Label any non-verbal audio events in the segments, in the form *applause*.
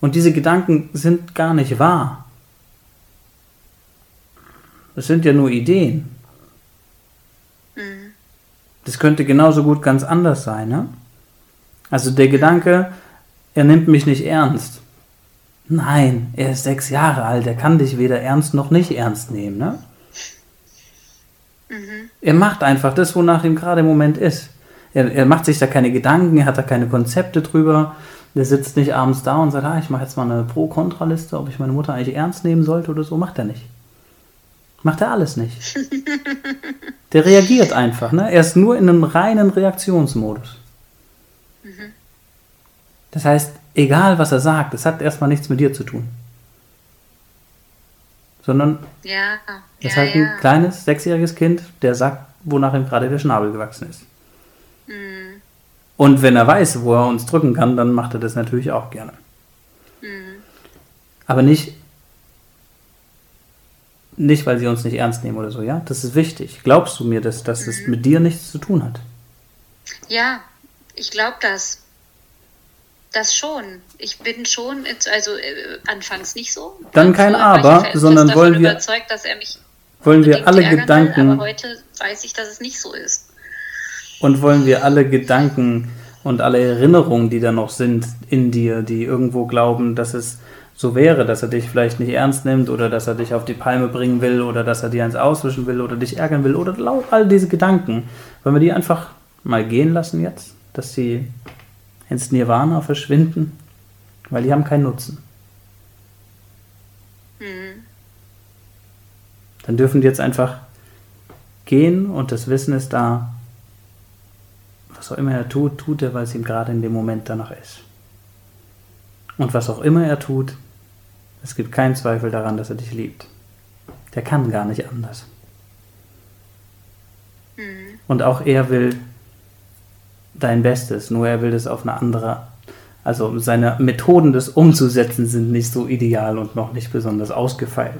Und diese Gedanken sind gar nicht wahr. Das sind ja nur Ideen. Mhm. Das könnte genauso gut ganz anders sein, ne? Also der Gedanke, er nimmt mich nicht ernst. Nein, er ist sechs Jahre alt, er kann dich weder ernst noch nicht ernst nehmen, ne? Mhm. Er macht einfach das, wonach ihm gerade im Moment ist. Er, er macht sich da keine Gedanken, er hat da keine Konzepte drüber. Der sitzt nicht abends da und sagt, ah, ich mache jetzt mal eine Pro-Kontra-Liste, ob ich meine Mutter eigentlich ernst nehmen sollte oder so. Macht er nicht. Macht er alles nicht. *laughs* Der reagiert einfach. Ne? Er ist nur in einem reinen Reaktionsmodus. Das heißt, egal was er sagt, es hat erstmal nichts mit dir zu tun. Sondern Ja, es ist ja, halt ein ja. kleines, sechsjähriges Kind, der sagt, wonach ihm gerade der Schnabel gewachsen ist. Mhm. Und wenn er weiß, wo er uns drücken kann, dann macht er das natürlich auch gerne. Mhm. Aber nicht, nicht, weil sie uns nicht ernst nehmen oder so, ja? Das ist wichtig. Glaubst du mir, dass, dass es Mhm. mit dir nichts zu tun hat? Ja, ich glaube das. Das schon. Ich bin schon, also äh, anfangs nicht so. Dann kein ich Aber, sondern wollen wir- überzeugt, dass er mich Wollen wir alle Gedanken Will, aber heute weiß ich, dass es nicht so ist. Und wollen wir alle Gedanken und alle Erinnerungen, die da noch sind in dir, die irgendwo glauben, dass es so wäre, dass er dich vielleicht nicht ernst nimmt oder dass er dich auf die Palme bringen will oder dass er dir eins auswischen will oder dich ärgern will oder laut all diese Gedanken, wollen wir die einfach mal gehen lassen jetzt, dass sie ins Nirvana verschwinden, weil die haben keinen Nutzen. Mhm. Dann dürfen die jetzt einfach gehen und das Wissen ist da. Was auch immer er tut, tut er, weil es ihm gerade in dem Moment danach ist. Und was auch immer er tut, es gibt keinen Zweifel daran, dass er dich liebt. Der kann gar nicht anders. Mhm. Und auch er will dein Bestes, nur er will das auf eine andere. Also seine Methoden, das umzusetzen, sind nicht so ideal und noch nicht besonders ausgefeilt.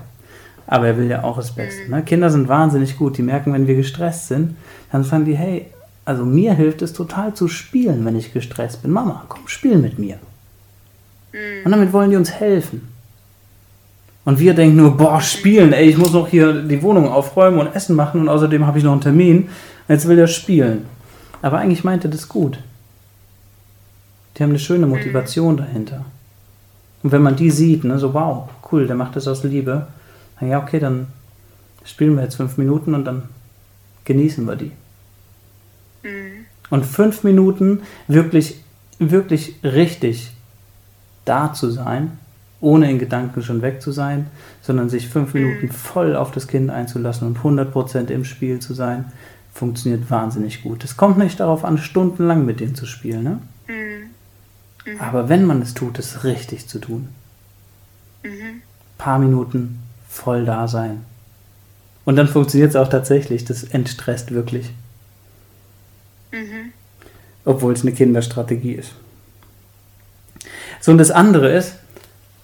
Aber er will ja auch das Beste. Ne? Kinder sind wahnsinnig gut. Die merken, wenn wir gestresst sind, dann sagen die, hey, also mir hilft es total zu spielen, wenn ich gestresst bin. Mama, komm, spiel mit mir. Und damit wollen die uns helfen. Und wir denken nur, boah, spielen, ey, ich muss noch hier die Wohnung aufräumen und Essen machen und außerdem habe ich noch einen Termin. Jetzt will er spielen. Aber eigentlich meint er das gut. Die haben eine schöne Motivation dahinter. Und wenn man die sieht, ne, so wow, cool, der macht das aus Liebe, dann ja, okay, dann spielen wir jetzt fünf Minuten und dann genießen wir die. Mhm. Und fünf Minuten wirklich, wirklich richtig da zu sein, ohne in Gedanken schon weg zu sein, sondern sich fünf Minuten voll auf das Kind einzulassen und 100% im Spiel zu sein, funktioniert wahnsinnig gut. Es kommt nicht darauf an, stundenlang mit denen zu spielen, ne? Mhm. aber wenn man es tut, es richtig zu tun. Mhm. Paar Minuten voll da sein. Und dann funktioniert es auch tatsächlich, das entstresst wirklich, Mhm. obwohl es eine Kinderstrategie ist. So, und das andere ist,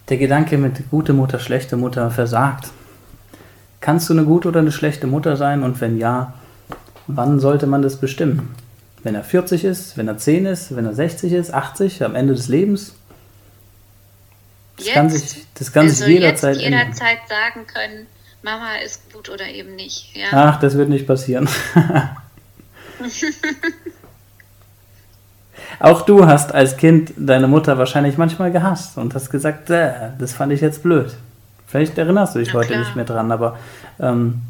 der Gedanke mit gute Mutter, schlechte Mutter versagt. Kannst du eine gute oder eine schlechte Mutter sein? Und wenn ja, wann sollte man das bestimmen? Wenn er 40 ist, wenn er 10 ist, wenn er 60 ist, 80, am Ende des Lebens? Das kann Jetzt? sich, das kann also sich jederzeit jetzt ändern. jederzeit sagen können, Mama ist gut oder eben nicht. Ja. Ach, das wird nicht passieren. *laughs* *laughs* Auch du hast als Kind deine Mutter wahrscheinlich manchmal gehasst und hast gesagt, äh, das fand ich jetzt blöd. Vielleicht erinnerst du dich Na heute klar. nicht mehr dran, aber ähm,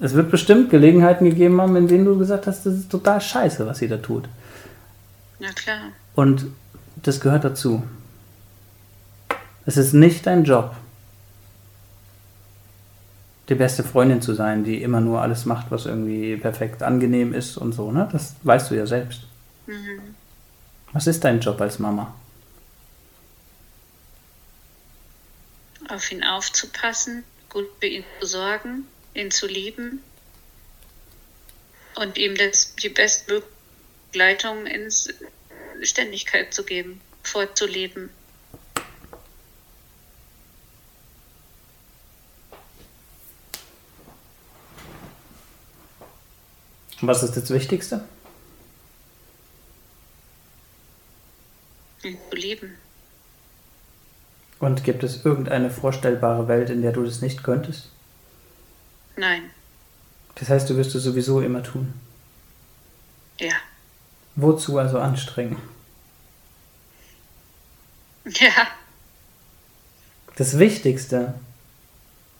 es wird bestimmt Gelegenheiten gegeben haben, in denen du gesagt hast, das ist total scheiße, was sie da tut. Na klar. Und das gehört dazu. Es ist nicht dein Job, die beste Freundin zu sein, die immer nur alles macht, was irgendwie perfekt angenehm ist und so. Ne? Das weißt du ja selbst. Mhm. Was ist dein Job als Mama? Auf ihn aufzupassen, gut für ihn zu sorgen, ihn zu lieben und ihm das, die beste Begleitung in Ständigkeit zu geben, vorzuleben. Und Was ist das Wichtigste? zu lieben. Und gibt es irgendeine vorstellbare Welt, in der du das nicht könntest? Nein. Das heißt, du wirst es sowieso immer tun. Ja. Wozu also anstrengen? Ja. Das Wichtigste,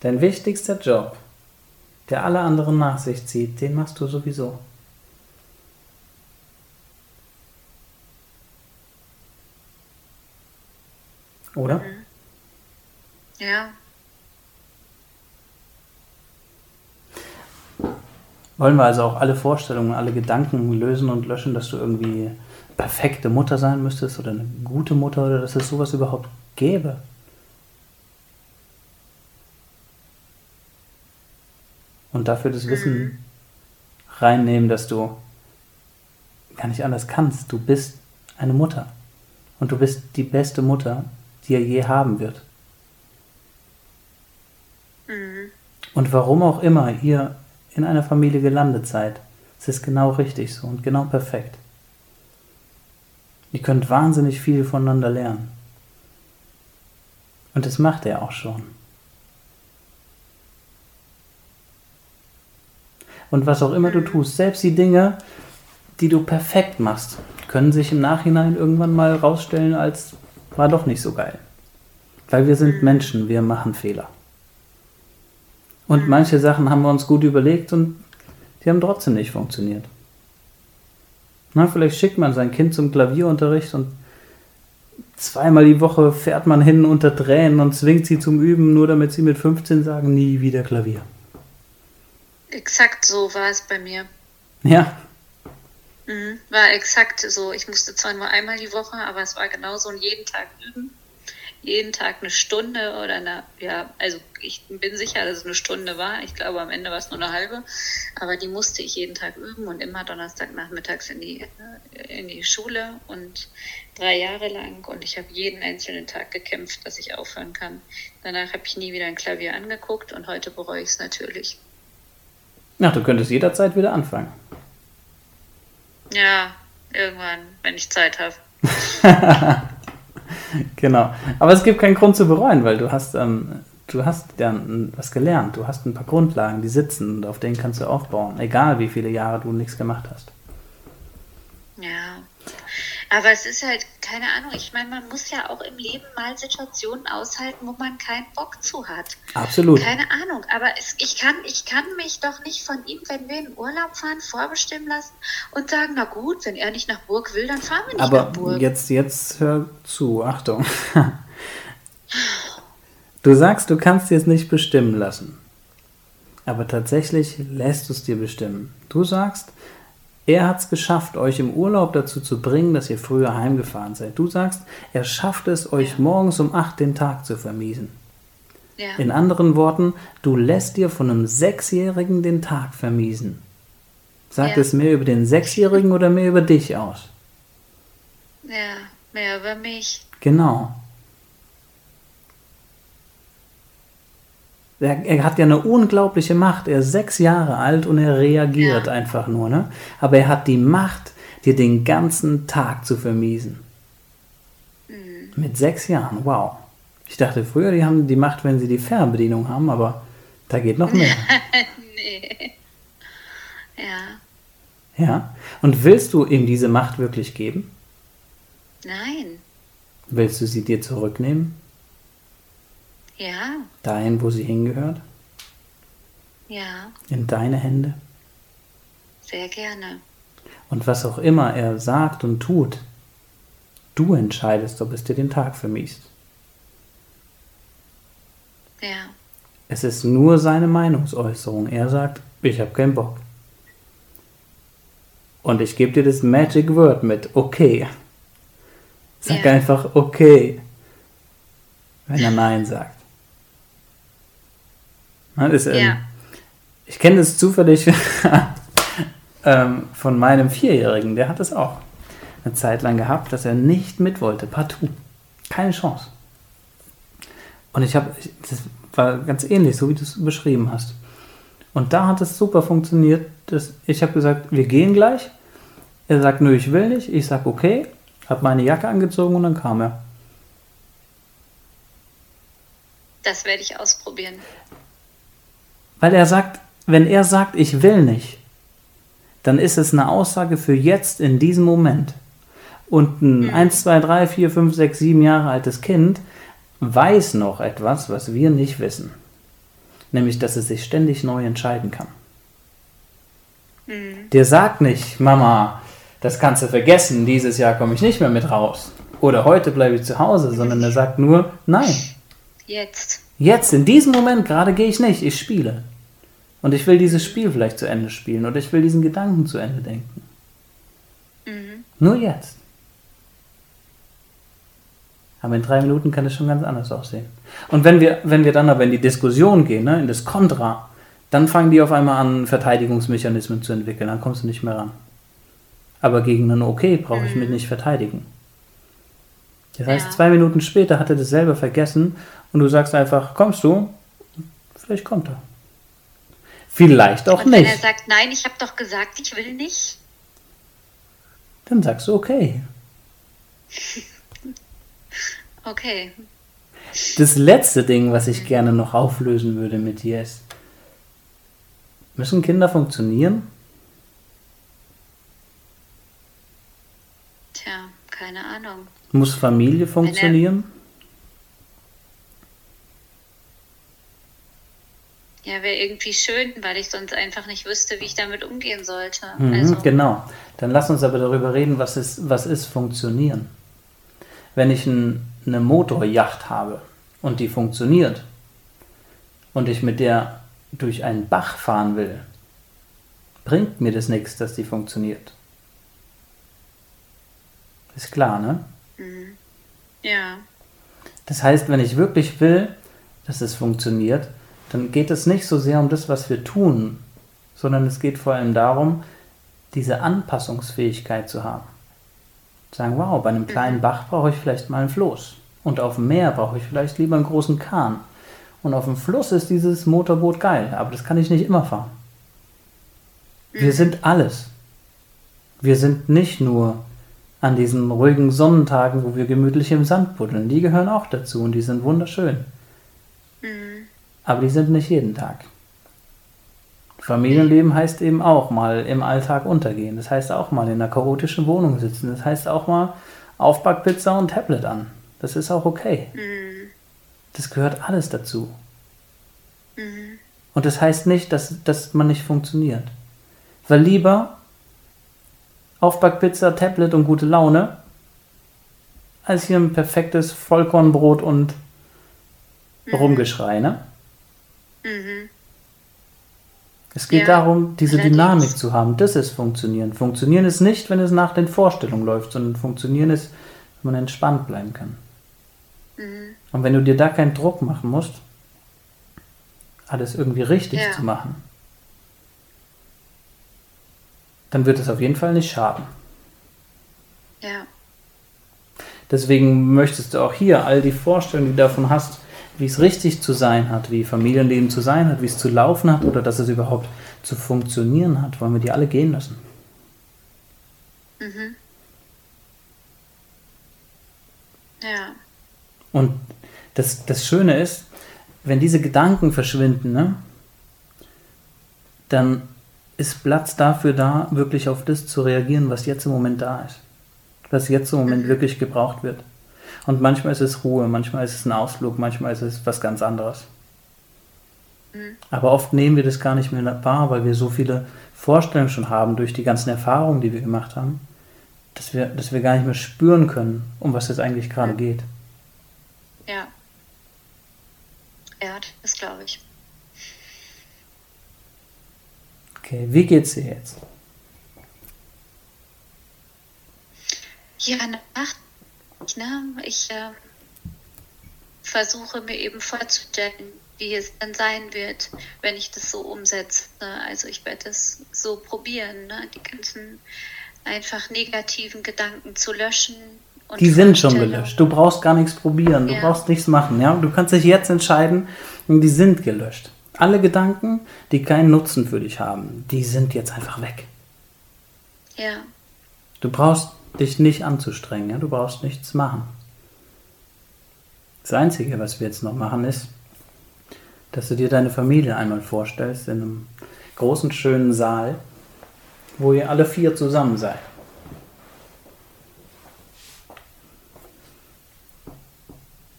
dein wichtigster Job, der alle anderen nach sich zieht, den machst du sowieso. Oder? Mhm. Ja. Wollen wir also auch alle Vorstellungen, alle Gedanken lösen und löschen, dass du irgendwie perfekte Mutter sein müsstest oder eine gute Mutter oder dass es sowas überhaupt gäbe? Und dafür das Wissen reinnehmen, dass du gar nicht anders kannst. Du bist eine Mutter. Und du bist die beste Mutter, die er je haben wird. Mhm. Und warum auch immer ihr in einer Familie gelandet seid, es ist genau richtig so und genau perfekt. Ihr könnt wahnsinnig viel voneinander lernen. Und das macht er auch schon. Und was auch immer du tust, selbst die Dinge, die du perfekt machst, können sich im Nachhinein irgendwann mal rausstellen als war doch nicht so geil. Weil wir sind Menschen, wir machen Fehler. Und manche Sachen haben wir uns gut überlegt und die haben trotzdem nicht funktioniert. Na, vielleicht schickt man sein Kind zum Klavierunterricht und zweimal die Woche fährt man hin unter Tränen und zwingt sie zum Üben, nur damit sie mit 15 sagen, nie wieder Klavier. Exakt so war es bei mir. Ja, Mhm. War exakt so. Ich musste zwar nur einmal die Woche, aber es war genauso und jeden Tag üben. Jeden Tag eine Stunde oder eine, ja, also ich bin sicher, dass es eine Stunde war. Ich glaube, am Ende war es nur eine halbe. Aber die musste ich jeden Tag üben und immer Donnerstagnachmittags in die, äh, in die Schule und drei Jahre lang. Und ich habe jeden einzelnen Tag gekämpft, dass ich aufhören kann. Danach habe ich nie wieder ein Klavier angeguckt und heute bereue ich es natürlich. Na, du könntest jederzeit wieder anfangen. Ja, irgendwann, wenn ich Zeit habe. *laughs* Genau. Aber es gibt keinen Grund zu bereuen, weil du hast, ähm, du hast ja was gelernt. Du hast ein paar Grundlagen, die sitzen und auf denen kannst du aufbauen. Egal wie viele Jahre du nichts gemacht hast. Ja. Aber es ist halt, keine Ahnung, ich meine, man muss ja auch im Leben mal Situationen aushalten, wo man keinen Bock zu hat. Absolut. Keine Ahnung, aber es, ich, kann, ich kann mich doch nicht von ihm, wenn wir in Urlaub fahren, vorbestimmen lassen und sagen, na gut, wenn er nicht nach Burg will, dann fahren wir nicht Aber nach Burg. jetzt, jetzt hör zu, Achtung. *laughs* Du sagst, du kannst dir es nicht bestimmen lassen. Aber tatsächlich lässt du es dir bestimmen. Du sagst, er hat es geschafft, euch im Urlaub dazu zu bringen, dass ihr früher heimgefahren seid. Du sagst, er schafft es, euch Ja. morgens um 8 den Tag zu vermiesen. ja. In anderen Worten, du lässt dir von einem Sechsjährigen den Tag vermiesen. Sagt Ja. es mehr über den Sechsjährigen oder mehr über dich aus? ja, mehr über mich. Genau. Er, er hat ja eine unglaubliche Macht. Er ist sechs Jahre alt und er reagiert Ja. einfach nur. Ne? Aber er hat die Macht, dir den ganzen Tag zu vermiesen. Mhm. Mit sechs Jahren, wow. Ich dachte früher, die haben die Macht, wenn sie die Fernbedienung haben, aber da geht noch mehr. *laughs* nee. Ja, ja. Und willst du ihm diese Macht wirklich geben? nein. Willst du sie dir zurücknehmen? Ja, Dahin, wo sie hingehört? ja, In deine Hände? sehr gerne. Und was auch immer er sagt und tut, du entscheidest, ob es dir den Tag vermiest. Ja, Es ist nur seine Meinungsäußerung. Er sagt, ich habe keinen Bock. Und ich gebe dir das Magic Word mit, okay. Sag Ja. einfach okay, wenn er *laughs* Nein sagt. Das, ähm, Ja. Ich kenne das zufällig *laughs* ähm, von meinem Vierjährigen, der hat es auch eine Zeit lang gehabt, dass er nicht mit wollte, partout. Keine Chance. Und ich habe, das war ganz ähnlich, so wie du es beschrieben hast. Und da hat es super funktioniert. Dass ich habe gesagt, wir gehen gleich. Er sagt, nö, ich will nicht. Ich sage, okay. Habe meine Jacke angezogen und dann kam er. Das werde ich ausprobieren. Weil er sagt, wenn er sagt, ich will nicht, dann ist es eine Aussage für jetzt in diesem Moment. Und ein mhm. 1, 2, 3, 4, 5, 6, 7 Jahre altes Kind weiß noch etwas, was wir nicht wissen. Nämlich, dass es sich ständig neu entscheiden kann. Mhm. Der sagt nicht, Mama, das kannst du vergessen, dieses Jahr komme ich nicht mehr mit raus. Oder heute bleibe ich zu Hause, sondern er sagt nur, nein. Jetzt. Jetzt, in diesem Moment gerade gehe ich nicht, ich spiele. Und ich will dieses Spiel vielleicht zu Ende spielen oder ich will diesen Gedanken zu Ende denken. Mhm. Nur jetzt. Aber in drei Minuten kann es schon ganz anders aussehen. Und wenn wir, wenn wir dann aber in die Diskussion gehen, ne, in das Kontra, dann fangen die auf einmal an, Verteidigungsmechanismen zu entwickeln. Dann kommst du nicht mehr ran. Aber gegen ein Okay brauche ich mich mhm. nicht verteidigen. Das heißt, ja. zwei Minuten später hat er das selber vergessen und du sagst einfach, kommst du? Vielleicht kommt er. Vielleicht auch und nicht. Wenn er sagt, nein, ich habe doch gesagt, ich will nicht. Dann sagst du okay. *laughs* okay. Das letzte Ding, was ich gerne noch auflösen würde mit dir ist, müssen Kinder funktionieren? Tja, keine Ahnung. Muss Familie funktionieren? Ja, wäre irgendwie schön, weil ich sonst einfach nicht wüsste, wie ich damit umgehen sollte. Mhm, also. Genau. Dann lass uns aber darüber reden, was ist, was ist funktionieren. Wenn ich ein, eine Motorjacht habe und die funktioniert und ich mit der durch einen Bach fahren will, bringt mir das nichts, dass die funktioniert. Ist klar, ne? Mhm. Ja. Das heißt, wenn ich wirklich will, dass es funktioniert, dann geht es nicht so sehr um das, was wir tun, sondern es geht vor allem darum, diese Anpassungsfähigkeit zu haben. Sagen, wow, bei einem kleinen mhm. Bach brauche ich vielleicht mal ein Floß. Und auf dem Meer brauche ich vielleicht lieber einen großen Kahn. Und auf dem Fluss ist dieses Motorboot geil, aber das kann ich nicht immer fahren. Wir mhm. sind alles. Wir sind nicht nur an diesen ruhigen Sonnentagen, wo wir gemütlich im Sand buddeln. Die gehören auch dazu und die sind wunderschön. Mhm. Aber die sind nicht jeden Tag. Familienleben heißt eben auch mal im Alltag untergehen. Das heißt auch mal in einer chaotischen Wohnung sitzen. Das heißt auch mal Aufbackpizza und Tablet an. Das ist auch okay. Mhm. Das gehört alles dazu. Mhm. Und das heißt nicht, dass, dass man nicht funktioniert. Weil lieber Aufbackpizza, Tablet und gute Laune, als hier ein perfektes Vollkornbrot und mhm. Rumgeschrei, ne? Mhm. Es geht ja, darum, diese allerdings. Dynamik zu haben. Das ist Funktionieren. Funktionieren ist nicht, wenn es nach den Vorstellungen läuft, sondern Funktionieren ist, wenn man entspannt bleiben kann. Mhm. Und wenn du dir da keinen Druck machen musst, alles irgendwie richtig ja. zu machen, dann wird es auf jeden Fall nicht schaden. Ja. Deswegen möchtest du auch hier all die Vorstellungen, die du davon hast, wie es richtig zu sein hat, wie Familienleben zu sein hat, wie es zu laufen hat oder dass es überhaupt zu funktionieren hat, wollen wir die alle gehen lassen. Mhm. Ja. Und das, das Schöne ist, wenn diese Gedanken verschwinden, ne, dann ist Platz dafür da, wirklich auf das zu reagieren, was jetzt im Moment da ist. Was jetzt im Moment mhm. wirklich gebraucht wird. Und manchmal ist es Ruhe, manchmal ist es ein Ausflug, manchmal ist es was ganz anderes. Mhm. Aber oft nehmen wir das gar nicht mehr wahr, weil wir so viele Vorstellungen schon haben durch die ganzen Erfahrungen, die wir gemacht haben, dass wir, dass wir gar nicht mehr spüren können, um was es eigentlich gerade geht. Ja. Ja, das glaube ich. Okay, wie geht's dir jetzt? Ja, nach Ne? Ich äh, versuche mir eben vorzustellen, wie es dann sein wird, wenn ich das so umsetze. Also ich werde es so probieren, ne? die ganzen einfach negativen Gedanken zu löschen. die sind schon gelöscht. Du brauchst gar nichts probieren. Du ja. brauchst nichts machen. Ja? Du kannst dich jetzt entscheiden, die sind gelöscht. Alle Gedanken, die keinen Nutzen für dich haben, die sind jetzt einfach weg. Ja. Du brauchst dich nicht anzustrengen. Ja? Du brauchst nichts machen. Das Einzige, was wir jetzt noch machen, ist, dass du dir deine Familie einmal vorstellst in einem großen, schönen Saal, wo ihr alle vier zusammen seid.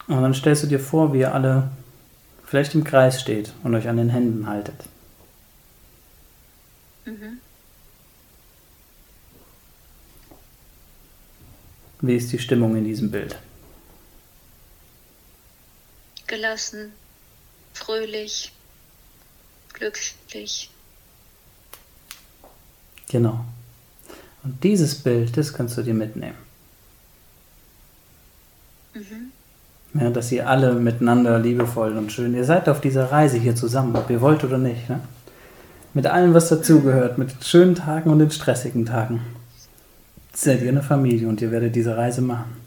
Und dann stellst du dir vor, wie ihr alle vielleicht im Kreis steht und euch an den Händen haltet. Mhm. Wie ist die Stimmung in diesem Bild? Gelassen, fröhlich, glücklich. Genau. Und dieses Bild, das kannst du dir mitnehmen. Mhm. Ja, dass ihr alle miteinander liebevoll und schön, ihr seid auf dieser Reise hier zusammen, ob ihr wollt oder nicht. Ne? Mit allem, was dazugehört, mit schönen Tagen und den stressigen Tagen. Seid ihr eine Familie und ihr werdet diese Reise machen.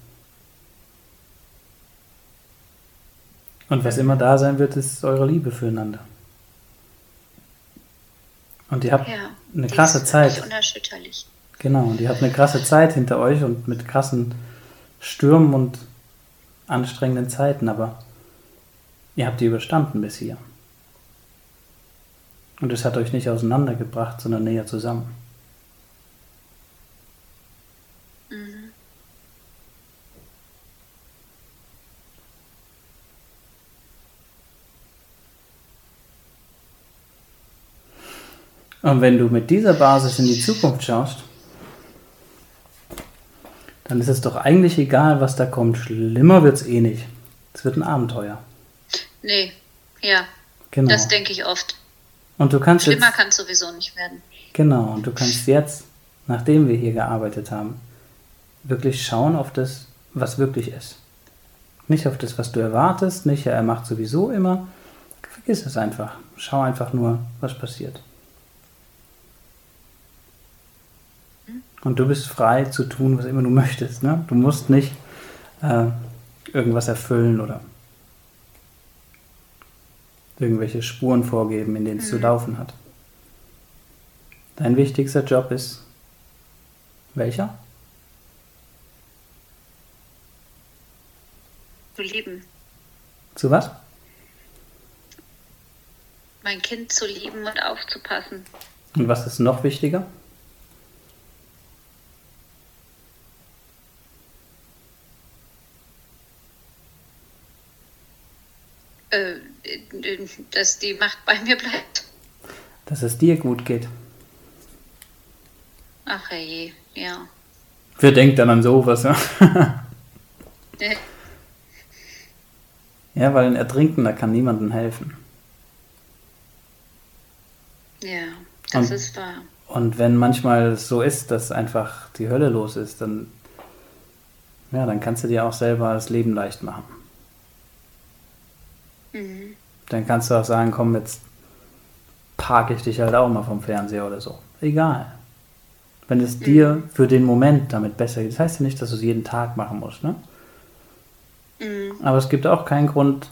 Und was immer da sein wird, ist eure Liebe füreinander. Und ihr habt ja, eine krasse Zeit. Unerschütterlich. Genau, und ihr habt eine krasse Zeit hinter euch und mit krassen Stürmen und anstrengenden Zeiten, aber ihr habt die überstanden bis hier. Und es hat euch nicht auseinandergebracht, sondern näher zusammen. Mhm. Und wenn du mit dieser Basis in die Zukunft schaust, dann ist es doch eigentlich egal, was da kommt. Schlimmer wird es eh nicht. Es wird ein Abenteuer. Nee, ja. Genau. Das denke ich oft. Und du kannst Schlimmer kann es sowieso nicht werden. Genau, und du kannst jetzt, nachdem wir hier gearbeitet haben, wirklich schauen auf das, was wirklich ist. Nicht auf das, was du erwartest, nicht, ja, er macht sowieso immer. Vergiss es einfach. Schau einfach nur, was passiert. Und du bist frei zu tun, was immer du möchtest. Ne? Du musst nicht äh, irgendwas erfüllen oder irgendwelche Spuren vorgeben, in denen es mhm. zu laufen hat. Dein wichtigster Job ist welcher? Zu lieben. Zu was? Mein Kind zu lieben und aufzupassen. Und was ist noch wichtiger? Äh, dass die Macht bei mir bleibt. Dass es dir gut geht. Ach je, ja. Wer denkt dann an sowas? Ja, *laughs* ja weil ein Ertrinkender kann niemandem helfen. Ja, das und, ist wahr. Und wenn manchmal es so ist, dass einfach die Hölle los ist, dann, ja, dann kannst du dir auch selber das Leben leicht machen. Mhm. Dann kannst du auch sagen, komm, jetzt parke ich dich halt auch mal vom Fernseher oder so. Egal. Wenn es mhm. dir für den Moment damit besser geht. Das heißt ja nicht, dass du es jeden Tag machen musst, ne? Mhm. Aber es gibt auch keinen Grund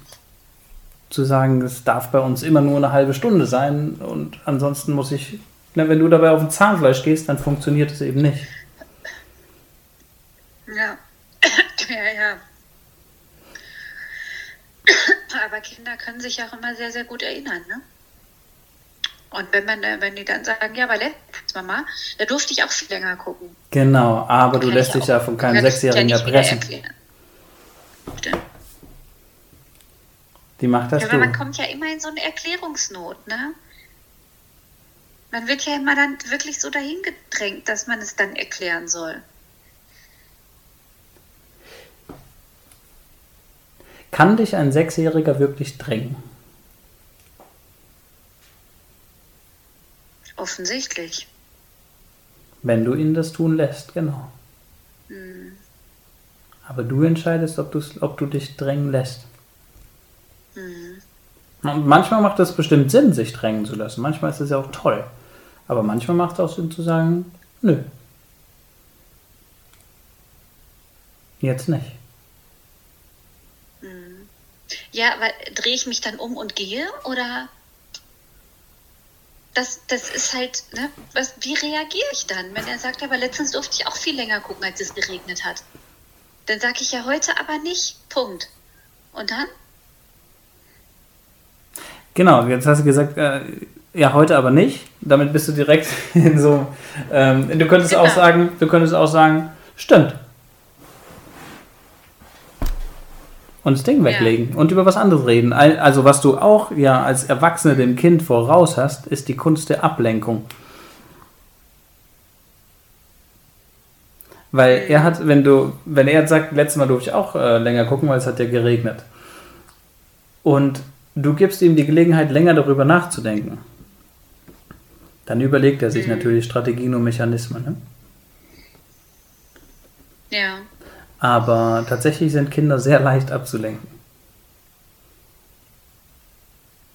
zu sagen, es darf bei uns immer nur eine halbe Stunde sein und ansonsten muss ich, na, wenn du dabei auf ein Zahnfleisch gehst, dann funktioniert es eben nicht. Ja, ja. Aber Kinder können sich auch immer sehr, sehr gut erinnern, ne? Und wenn man, wenn die dann sagen, ja, aber letztes Mama, da durfte ich auch viel länger gucken. Genau, aber du lässt dich ja von keinem Sechsjährigen ja erpressen. Die macht das ja, aber man kommt ja immer in so eine Erklärungsnot, ne? Man wird ja immer dann wirklich so dahin gedrängt, dass man es dann erklären soll. Kann dich ein Sechsjähriger wirklich drängen? Offensichtlich. Wenn du ihn das tun lässt, genau. Hm. Aber du entscheidest, ob, ob du dich drängen lässt. Hm. Und manchmal macht es bestimmt Sinn, sich drängen zu lassen. Manchmal ist es ja auch toll. Aber manchmal macht es auch Sinn zu sagen, nö. Jetzt nicht. Ja, aber drehe ich mich dann um und gehe oder das, das ist halt, ne, was, wie reagiere ich dann, wenn er sagt, aber letztens durfte ich auch viel länger gucken, als es geregnet hat. Dann sage ich ja heute aber nicht, Punkt. Und dann? Genau, jetzt hast du gesagt, äh, ja, heute aber nicht. Damit bist du direkt *laughs* in so. Ähm, du könntest genau. auch sagen, du könntest auch sagen, stimmt. Und das Ding weglegen ja. und über was anderes reden. Also was du auch ja als Erwachsene dem Kind voraus hast, ist die Kunst der Ablenkung. Weil er hat, wenn du, wenn er sagt, letztes Mal durfte ich auch äh, länger gucken, weil es hat ja geregnet. Und du gibst ihm die Gelegenheit, länger darüber nachzudenken. Dann überlegt er sich mhm. natürlich Strategien und Mechanismen. Ne? Ja. Aber tatsächlich sind Kinder sehr leicht abzulenken.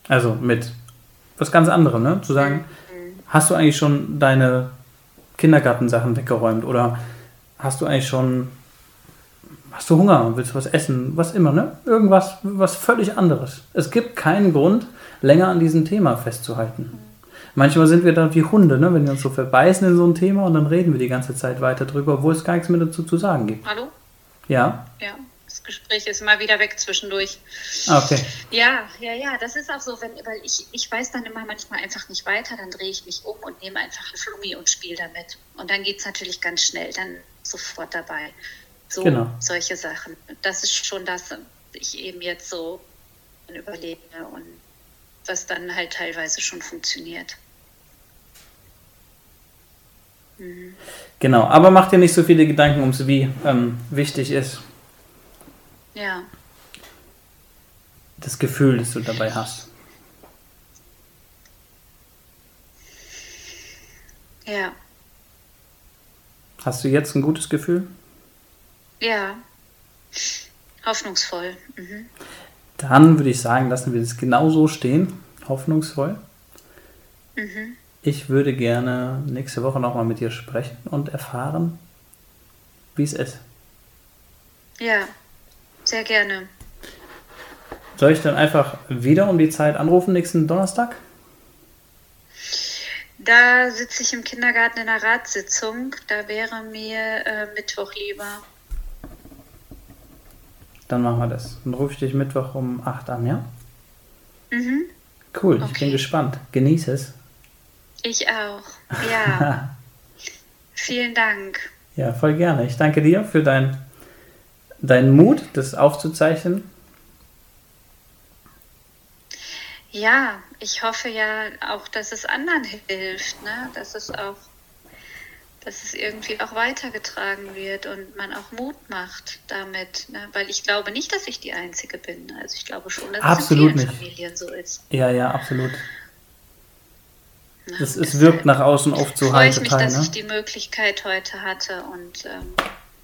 Also mit was ganz anderem, ne? Zu sagen, mhm. hast du eigentlich schon deine Kindergartensachen weggeräumt oder hast du eigentlich schon hast du Hunger, willst du was essen, was immer, ne? Irgendwas, was völlig anderes. Es gibt keinen Grund, länger an diesem Thema festzuhalten. Manchmal sind wir da wie Hunde, ne? wenn wir uns so verbeißen in so ein Thema und dann reden wir die ganze Zeit weiter drüber, obwohl es gar nichts mehr dazu zu sagen gibt. Hallo? Ja. Ja, das Gespräch ist mal wieder weg zwischendurch. Okay. Ja, ja, ja, das ist auch so, wenn, weil ich, ich weiß dann immer manchmal einfach nicht weiter, dann drehe ich mich um und nehme einfach ein Flummi und spiele damit. Und dann geht es natürlich ganz schnell, dann sofort dabei. So, genau. solche Sachen. Das ist schon das, ich eben jetzt so überlege und was dann halt teilweise schon funktioniert. Mhm. Genau, aber mach dir nicht so viele Gedanken ums Wie ähm, wichtig ist. Ja. Das Gefühl, das du dabei hast. Ja. Hast du jetzt ein gutes Gefühl? Ja. Hoffnungsvoll. Mhm. Dann würde ich sagen, lassen wir das genauso stehen. Hoffnungsvoll. Mhm. Ich würde gerne nächste Woche nochmal mit dir sprechen und erfahren, wie es ist. Ja, sehr gerne. Soll ich dann einfach wieder um die Zeit anrufen nächsten Donnerstag? Da sitze ich im Kindergarten in einer Ratssitzung. Da wäre mir äh, Mittwoch lieber. Dann machen wir das. Dann rufe ich dich Mittwoch um 8 an, ja? Mhm. Cool, okay. ich bin gespannt. Genieße es. Ich auch. Ja. *laughs* Vielen Dank. Ja, voll gerne. Ich danke dir für dein, deinen Mut, das aufzuzeichnen. Ja, ich hoffe ja auch, dass es anderen hilft, ne? dass es auch, dass es irgendwie auch weitergetragen wird und man auch Mut macht damit, ne? weil ich glaube nicht, dass ich die Einzige bin. Also ich glaube schon, dass absolut es in vielen nicht. Familien so ist. Ja, ja, absolut. Es, es wirkt nach außen oft so freue ich mich, Teil, dass ne? ich die Möglichkeit heute hatte und ähm,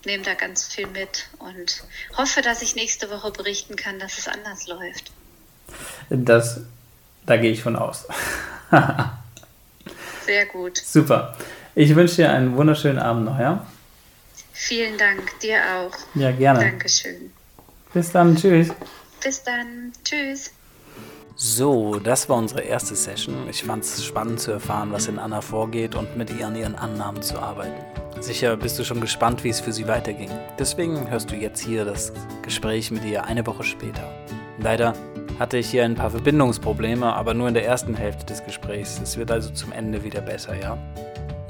nehme da ganz viel mit und hoffe, dass ich nächste Woche berichten kann, dass es anders läuft. Das, da gehe ich von aus. *laughs* Sehr gut. Super. Ich wünsche dir einen wunderschönen Abend noch, ja? Vielen Dank, dir auch. Ja, gerne. Dankeschön. Bis dann, tschüss. Bis dann, tschüss. So, das war unsere erste Session. Ich fand es spannend zu erfahren, was in Anna vorgeht und mit ihr an ihren Annahmen zu arbeiten. Sicher bist du schon gespannt, wie es für sie weiterging. Deswegen hörst du jetzt hier das Gespräch mit ihr eine Woche später. Leider hatte ich hier ein paar Verbindungsprobleme, aber nur in der ersten Hälfte des Gesprächs. Es wird also zum Ende wieder besser, ja?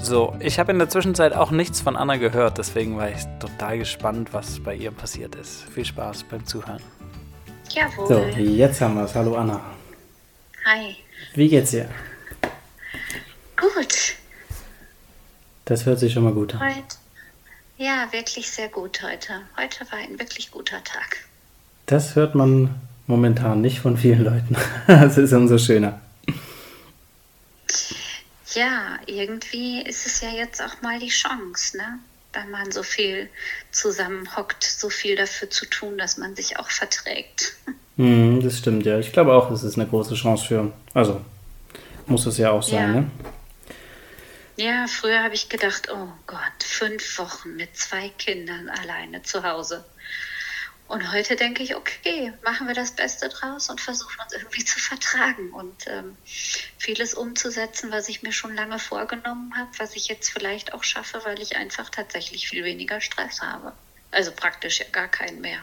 So, ich habe in der Zwischenzeit auch nichts von Anna gehört, deswegen war ich total gespannt, was bei ihr passiert ist. Viel Spaß beim Zuhören. Jawohl. So, jetzt haben wir es. Hallo Anna. Hi. Wie geht's dir? Gut. Das hört sich schon mal gut an. Heute, ja, wirklich sehr gut heute. Heute war ein wirklich guter Tag. Das hört man momentan nicht von vielen Leuten. *laughs* Das ist umso schöner. Ja, irgendwie ist es ja jetzt auch mal die Chance, ne? wenn man so viel zusammenhockt, so viel dafür zu tun, dass man sich auch verträgt. *laughs* Hm, das stimmt, ja. Ich glaube auch, es ist eine große Chance für. Also, muss es ja auch sein, ja. ne? Ja, früher habe ich gedacht, oh Gott, fünf Wochen mit zwei Kindern alleine zu Hause. Und heute denke ich, okay, machen wir das Beste draus und versuchen uns irgendwie zu vertragen und ähm, vieles umzusetzen, was ich mir schon lange vorgenommen habe, was ich jetzt vielleicht auch schaffe, weil ich einfach tatsächlich viel weniger Stress habe. Also praktisch ja gar keinen mehr.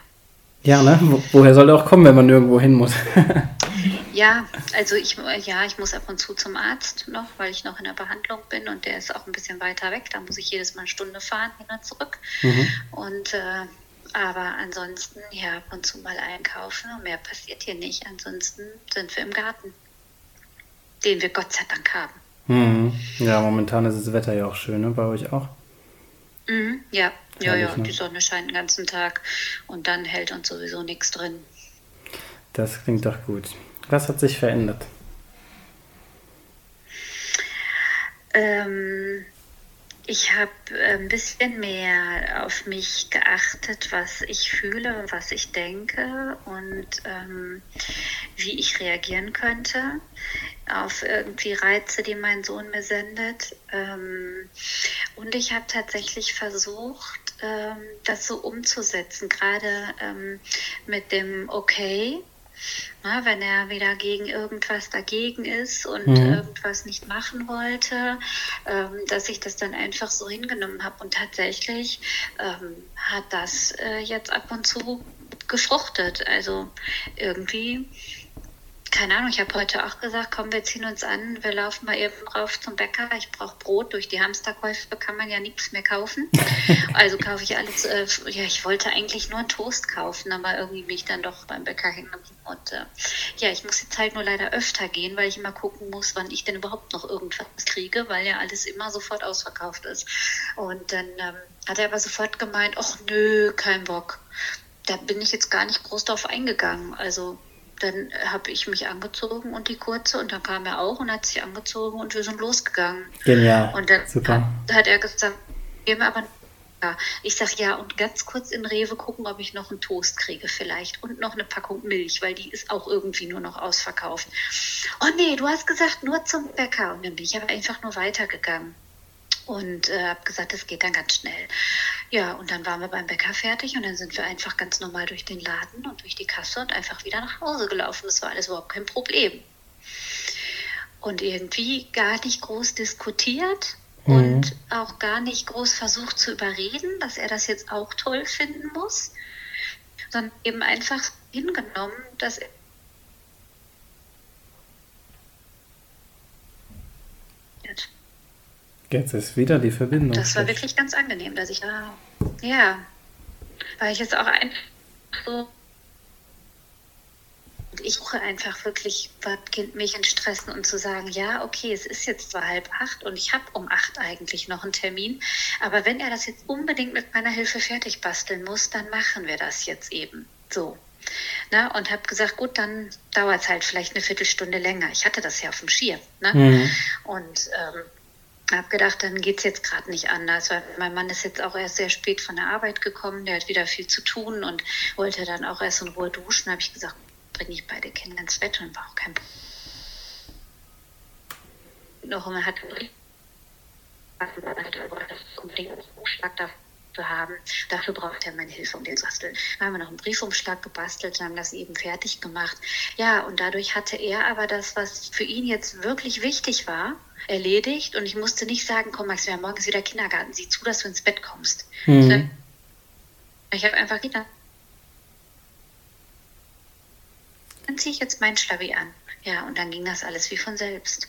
Ja, ne? Wo, woher soll der auch kommen, wenn man nirgendwo hin muss? *laughs* ja, also ich, ja, ich muss ab und zu zum Arzt noch, weil ich noch in der Behandlung bin und der ist auch ein bisschen weiter weg. Da muss ich jedes Mal eine Stunde fahren, hin und zurück. Mhm. Und äh, aber ansonsten, ja, ab und zu mal einkaufen und mehr passiert hier nicht. Ansonsten sind wir im Garten, den wir Gott sei Dank haben. Mhm. Ja, momentan ist das Wetter ja auch schön, ne? Bei euch auch? Mhm, ja, ja, ja. Ne? Die Sonne scheint den ganzen Tag und dann hält uns sowieso nichts drin. Das klingt doch gut. Was hat sich verändert? Ähm, ich habe ein bisschen mehr auf mich geachtet, was ich fühle, was ich denke und ähm, wie ich reagieren könnte auf irgendwie Reize, die mein Sohn mir sendet. Ähm, und ich habe tatsächlich versucht, das so umzusetzen, gerade ähm, mit dem Okay na, wenn er wieder gegen irgendwas dagegen ist und mhm. irgendwas nicht machen wollte, ähm, dass ich das dann einfach so hingenommen habe. Und tatsächlich ähm, hat das äh, jetzt ab und zu gefruchtet. Also irgendwie keine Ahnung, ich habe heute auch gesagt, komm, wir ziehen uns an, wir laufen mal eben rauf zum Bäcker, ich brauche Brot, durch die Hamsterkäufe kann man ja nichts mehr kaufen. *laughs* Also kaufe ich alles, äh, ja, ich wollte eigentlich nur einen Toast kaufen, aber irgendwie bin ich dann doch beim Bäcker hängen und äh, ja, ich muss jetzt halt nur leider öfter gehen, weil ich immer gucken muss, wann ich denn überhaupt noch irgendwas kriege, weil ja alles immer sofort ausverkauft ist. Und dann ähm, hat er aber sofort gemeint, ach nö, kein Bock. Da bin ich jetzt gar nicht groß drauf eingegangen. Also dann habe ich mich angezogen und die kurze und dann kam er auch und hat sich angezogen und wir sind losgegangen. Genial. Und dann Super. Hat, er gesagt, gehen wir aber ja. Ich sage ja, und ganz kurz in Rewe gucken, ob ich noch einen Toast kriege vielleicht und noch eine Packung Milch, weil die ist auch irgendwie nur noch ausverkauft. Oh nee, du hast gesagt, nur zum Bäcker. Und dann bin ich aber einfach nur weitergegangen und äh, habe gesagt, das geht dann ganz schnell. Ja, und dann waren wir beim Bäcker fertig und dann sind wir einfach ganz normal durch den Laden und durch die Kasse und einfach wieder nach Hause gelaufen. Das war alles überhaupt kein Problem. Und irgendwie gar nicht groß diskutiert mhm. und auch gar nicht groß versucht zu überreden, dass er das jetzt auch toll finden muss, sondern eben einfach hingenommen, dass er Jetzt ist wieder die Verbindung. Das war wirklich ganz angenehm, dass ich da, ja, weil ich jetzt auch einfach so, ich suche einfach wirklich, was Kind mich in Stressen und zu sagen, ja, okay, es ist jetzt zwar halb acht und ich habe um acht eigentlich noch einen Termin, aber wenn er das jetzt unbedingt mit meiner Hilfe fertig basteln muss, dann machen wir das jetzt eben so. Ne, und habe gesagt, gut, dann dauert es halt vielleicht eine Viertelstunde länger. Ich hatte das ja auf dem Schirm. Ne? Mhm. Und ähm, habe gedacht, dann geht es jetzt gerade nicht anders, weil mein Mann ist jetzt auch erst sehr spät von der Arbeit gekommen, der hat wieder viel zu tun und wollte dann auch erst in Ruhe duschen. Da habe ich gesagt, bringe ich beide Kinder ins Bett und war auch kein Problem. Noch immer hat unbedingt einen Umschlag dafür haben. Dafür braucht er meine Hilfe um den Basteln. Dann haben wir noch einen Briefumschlag gebastelt, haben das eben fertig gemacht. Ja, und dadurch hatte er aber das, was für ihn jetzt wirklich wichtig war, erledigt und ich musste nicht sagen, komm Max, wir haben morgens wieder Kindergarten, sieh zu, dass du ins Bett kommst. Mhm. Ich habe einfach gedacht, dann ziehe ich jetzt mein Schlavi an. Ja, und dann ging das alles wie von selbst.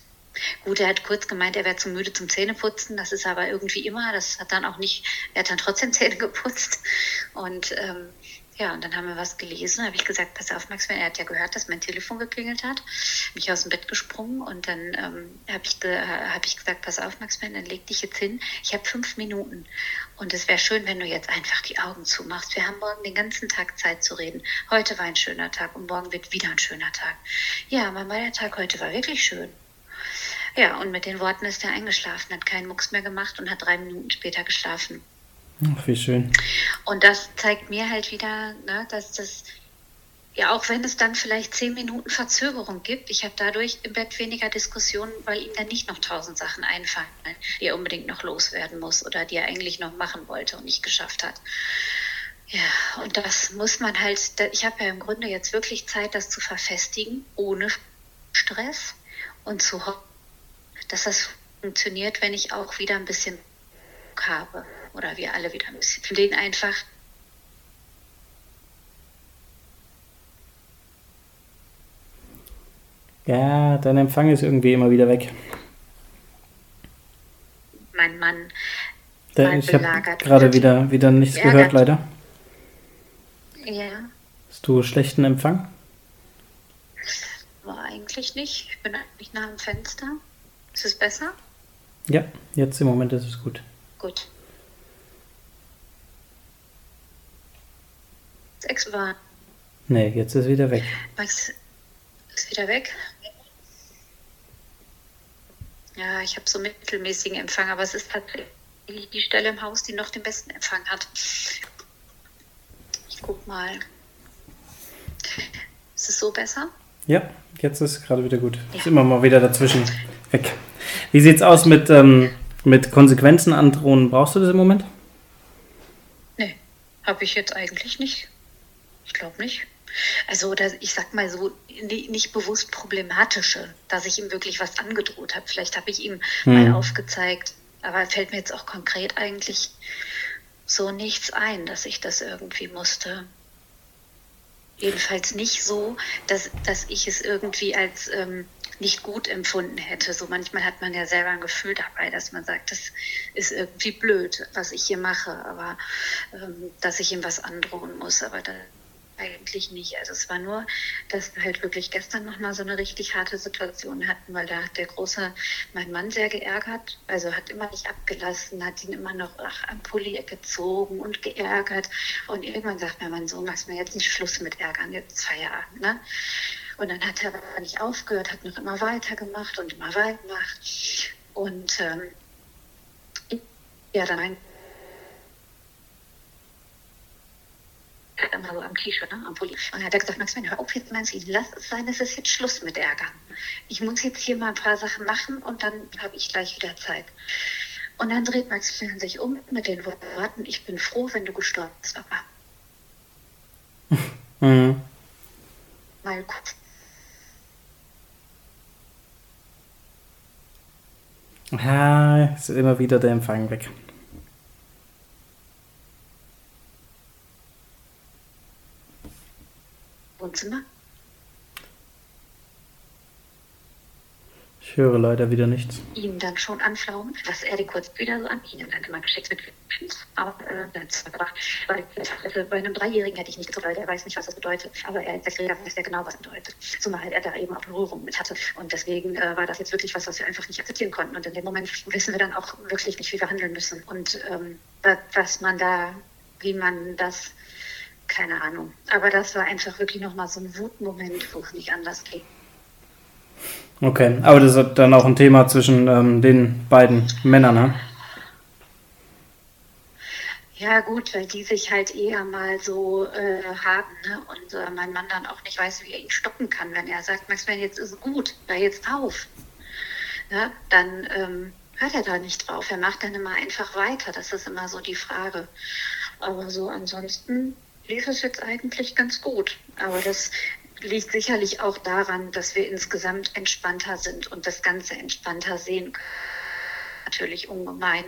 Gut, er hat kurz gemeint, er wäre zu müde zum Zähneputzen. Das ist aber irgendwie immer. Das hat dann auch nicht, er hat dann trotzdem *laughs* Zähne geputzt. Und ähm, ja, und dann haben wir was gelesen. habe ich gesagt, pass auf, Max, er hat ja gehört, dass mein Telefon geklingelt hat. Bin ich aus dem Bett gesprungen und dann ähm, habe ich, ge hab ich gesagt, pass auf, Max, dann leg dich jetzt hin. Ich habe fünf Minuten. Und es wäre schön, wenn du jetzt einfach die Augen zumachst. Wir haben morgen den ganzen Tag Zeit zu reden. Heute war ein schöner Tag und morgen wird wieder ein schöner Tag. Ja, Mama, der Tag heute war wirklich schön. Ja, und mit den Worten ist er eingeschlafen, hat keinen Mucks mehr gemacht und hat drei Minuten später geschlafen. Ach, wie schön. Und das zeigt mir halt wieder, ne, dass das, ja, auch wenn es dann vielleicht zehn Minuten Verzögerung gibt, ich habe dadurch im Bett weniger Diskussionen, weil ihm dann nicht noch tausend Sachen einfallen, die er unbedingt noch loswerden muss oder die er eigentlich noch machen wollte und nicht geschafft hat. Ja, und das muss man halt, ich habe ja im Grunde jetzt wirklich Zeit, das zu verfestigen, ohne Stress und zu hoffen, dass das funktioniert, wenn ich auch wieder ein bisschen habe oder wir alle wieder ein bisschen. Für den einfach Ja, dein Empfang ist irgendwie immer wieder weg. Mein Mann. Der, ich habe gerade wieder, wieder nichts Ärgert. gehört, leider. Ja, Hast du schlechten Empfang? Eigentlich nicht. Ich bin eigentlich nah am Fenster. Ist es besser? Ja, jetzt im Moment ist es gut. Gut. Ex war. Nee, jetzt ist wieder weg. Max ist wieder weg. Ja, ich habe so mittelmäßigen Empfang, aber es ist tatsächlich die Stelle im Haus, die noch den besten Empfang hat. Ich guck mal. Ist es so besser? Ja, jetzt ist es gerade wieder gut. Ja. Ist immer mal wieder dazwischen weg. Wie sieht's aus mit, ähm, mit Konsequenzen androhen? Brauchst du das im Moment? Nee, habe ich jetzt eigentlich nicht. Ich glaube nicht. Also, dass ich sag mal so, ni- nicht bewusst problematische, dass ich ihm wirklich was angedroht habe. Vielleicht habe ich ihm Hm. mal aufgezeigt, aber fällt mir jetzt auch konkret eigentlich so nichts ein, dass ich das irgendwie musste. Jedenfalls nicht so, dass, dass ich es irgendwie als ähm, nicht gut empfunden hätte. So manchmal hat man ja selber ein Gefühl dabei, dass man sagt, das ist irgendwie blöd, was ich hier mache, aber ähm, dass ich ihm was androhen muss. Aber da eigentlich nicht. Also es war nur, dass wir halt wirklich gestern nochmal so eine richtig harte Situation hatten, weil da hat der Große meinen Mann sehr geärgert. Also hat immer nicht abgelassen, hat ihn immer noch ach, am Pulli gezogen und geärgert. Und irgendwann sagt mir mein Sohn, machst mir jetzt nicht Schluss mit Ärgern, jetzt Feierabend. Ne? Und dann hat er aber nicht aufgehört, hat noch immer weitergemacht und immer weitergemacht. Und ähm, ja, dann immer so am T-Shirt, ne, am Pulli. Und dann hat er gesagt, Maximilian, hör auf jetzt zu lass es sein, es ist jetzt Schluss mit Ärgern. Ich muss jetzt hier mal ein paar Sachen machen und dann habe ich gleich wieder Zeit. Und dann dreht Maximilian sich um mit den Worten, ich bin froh, wenn du gestorben bist, Papa. *laughs* Mhm. Mal kurz. Ja, ist immer wieder der Empfang weg. Wohnzimmer. Ich höre leider wieder nichts. ihm dann schon anflaumen, was er die kurz wieder so an ihn dann immer geschickt mit aber äh, weil also bei einem Dreijährigen hätte ich nicht gezogen, weil der weiß nicht, was das bedeutet, aber er als Sechsjähriger weiß ja genau, was das bedeutet. Zumal er da eben auch Berührung mit hatte und deswegen äh, war das jetzt wirklich was, was wir einfach nicht akzeptieren konnten und in dem Moment wissen wir dann auch wirklich nicht, wie wir handeln müssen und ähm, wa- was man da, wie man das keine Ahnung. Aber das war einfach wirklich nochmal so ein Wutmoment, wo es nicht anders geht. Okay, aber das ist dann auch ein Thema zwischen ähm, den beiden Männern, ne? Ja, gut, weil die sich halt eher mal so äh, haben ne? und äh, mein Mann dann auch nicht weiß, wie er ihn stoppen kann, wenn er sagt, Maximilian, jetzt ist gut, hör jetzt auf. Ja, dann ähm, hört er da nicht drauf. Er macht dann immer einfach weiter. Das ist immer so die Frage. Aber so ansonsten lief es jetzt eigentlich ganz gut. Aber das liegt sicherlich auch daran, dass wir insgesamt entspannter sind und das Ganze entspannter sehen können natürlich ungemein,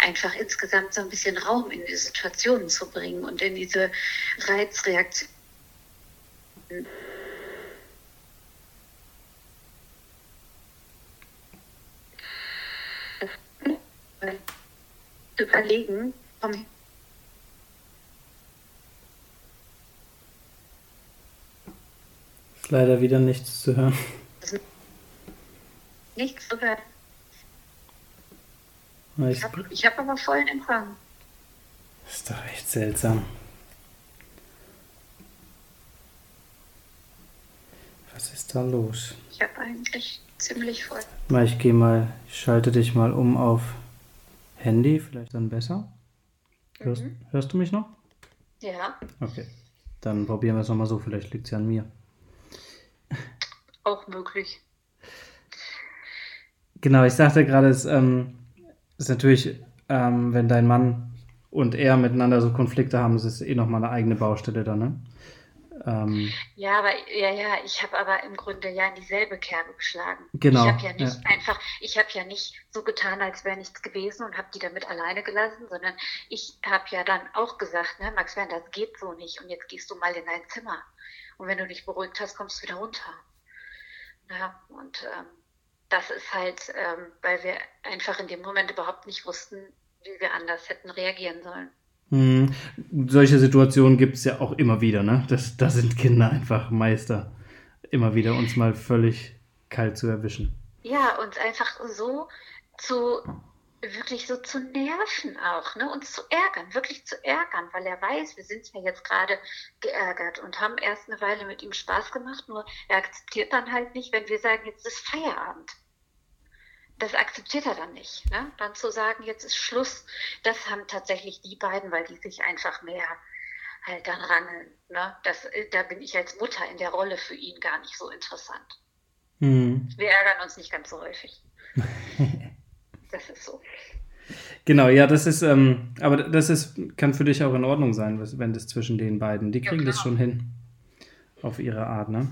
einfach insgesamt so ein bisschen Raum in die Situationen zu bringen und in diese Reizreaktion. Überlegen, komm, Ist leider wieder nichts zu hören. nichts zu hören. Ich, habe hab aber vollen Empfang. ist doch echt seltsam. Was ist da los? Ich habe eigentlich ziemlich voll. Mal, ich gehe mal, ich schalte dich mal um auf Handy, vielleicht dann besser. Hörst, Mhm. hörst du mich noch? Ja, Okay. Dann probieren wir es nochmal so, vielleicht liegt es ja an mir. Auch möglich. Genau, ich sagte gerade, es ähm, ist natürlich, ähm, wenn dein Mann und er miteinander so Konflikte haben, es ist eh nochmal eine eigene Baustelle dann, ne? Ähm, Ja, aber ja, ja, ich habe aber im Grunde ja in dieselbe Kerbe geschlagen. Genau, Ich habe ja nicht ja. einfach, ich habe ja nicht so getan, als wäre nichts gewesen und habe die damit alleine gelassen, sondern ich habe ja dann auch gesagt, ne, Max Werner, das geht so nicht und jetzt gehst du mal in dein Zimmer. Und wenn du dich beruhigt hast, kommst du wieder runter. Ja, und ähm, das ist halt, ähm, weil wir einfach in dem Moment überhaupt nicht wussten, wie wir anders hätten reagieren sollen. Hm. Solche Situationen gibt es ja auch immer wieder, ne? Das, da sind Kinder einfach Meister, immer wieder uns mal völlig kalt zu erwischen. Ja, uns einfach so zu wirklich so zu nerven auch, ne? uns zu ärgern, wirklich zu ärgern, weil er weiß, wir sind ja jetzt gerade geärgert und haben erst eine Weile mit ihm Spaß gemacht, nur er akzeptiert dann halt nicht, wenn wir sagen, jetzt ist Feierabend. Das akzeptiert er dann nicht. Ne? Dann zu sagen, jetzt ist Schluss, das haben tatsächlich die beiden, weil die sich einfach mehr halt dann rangeln. Ne? Das, da bin ich als Mutter in der Rolle für ihn gar nicht so interessant. Mhm. Wir ärgern uns nicht ganz so häufig. *laughs* Das *laughs* ist so. Genau, ja, das ist, ähm, aber das ist, kann für dich auch in Ordnung sein, wenn das zwischen den beiden, die kriegen ja, das schon hin. Auf ihre Art, ne?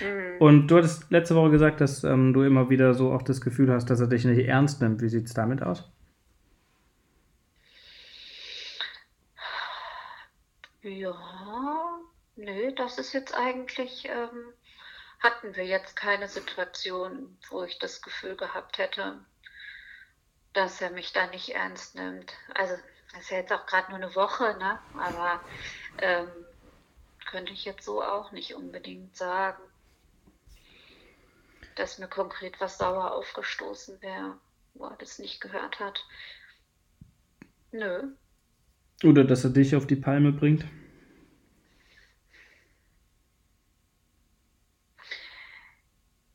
Mhm. Und du hattest letzte Woche gesagt, dass ähm, du immer wieder so auch das Gefühl hast, dass er dich nicht ernst nimmt. Wie sieht es damit aus? Ja, nö, das ist jetzt eigentlich, ähm, hatten wir jetzt keine Situation, wo ich das Gefühl gehabt hätte, dass er mich da nicht ernst nimmt. Also, das ist ja jetzt auch gerade nur eine Woche, ne? Aber ähm, könnte ich jetzt so auch nicht unbedingt sagen, dass mir konkret was sauer aufgestoßen wäre, wo er das nicht gehört hat. Nö. Oder dass er dich auf die Palme bringt?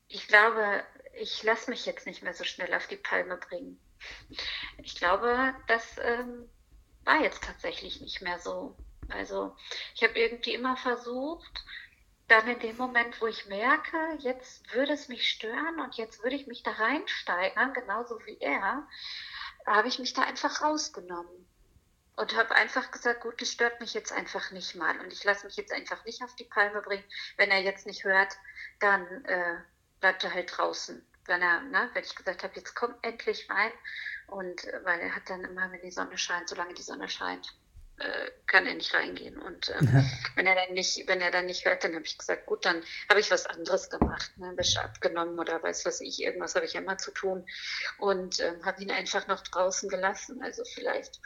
Ich glaube, ich lasse mich jetzt nicht mehr so schnell auf die Palme bringen. Ich glaube, das ähm, war jetzt tatsächlich nicht mehr so. Also ich habe irgendwie immer versucht, dann in dem Moment, wo ich merke, jetzt würde es mich stören und jetzt würde ich mich da reinsteigern, genauso wie er, habe ich mich da einfach rausgenommen und habe einfach gesagt, gut, das stört mich jetzt einfach nicht mal und ich lasse mich jetzt einfach nicht auf die Palme bringen. Wenn er jetzt nicht hört, dann äh, bleibt er halt draußen wenn er, ne, wenn ich gesagt habe, jetzt komm endlich rein. Und äh, weil er hat dann immer, wenn die Sonne scheint, solange die Sonne scheint, äh, kann er nicht reingehen. Und ähm, ja. wenn er dann nicht, wenn er dann nicht hört, dann habe ich gesagt, gut, dann habe ich was anderes gemacht, ne, Wäsche abgenommen oder weiß was ich, irgendwas habe ich immer zu tun und ähm, habe ihn einfach noch draußen gelassen. Also vielleicht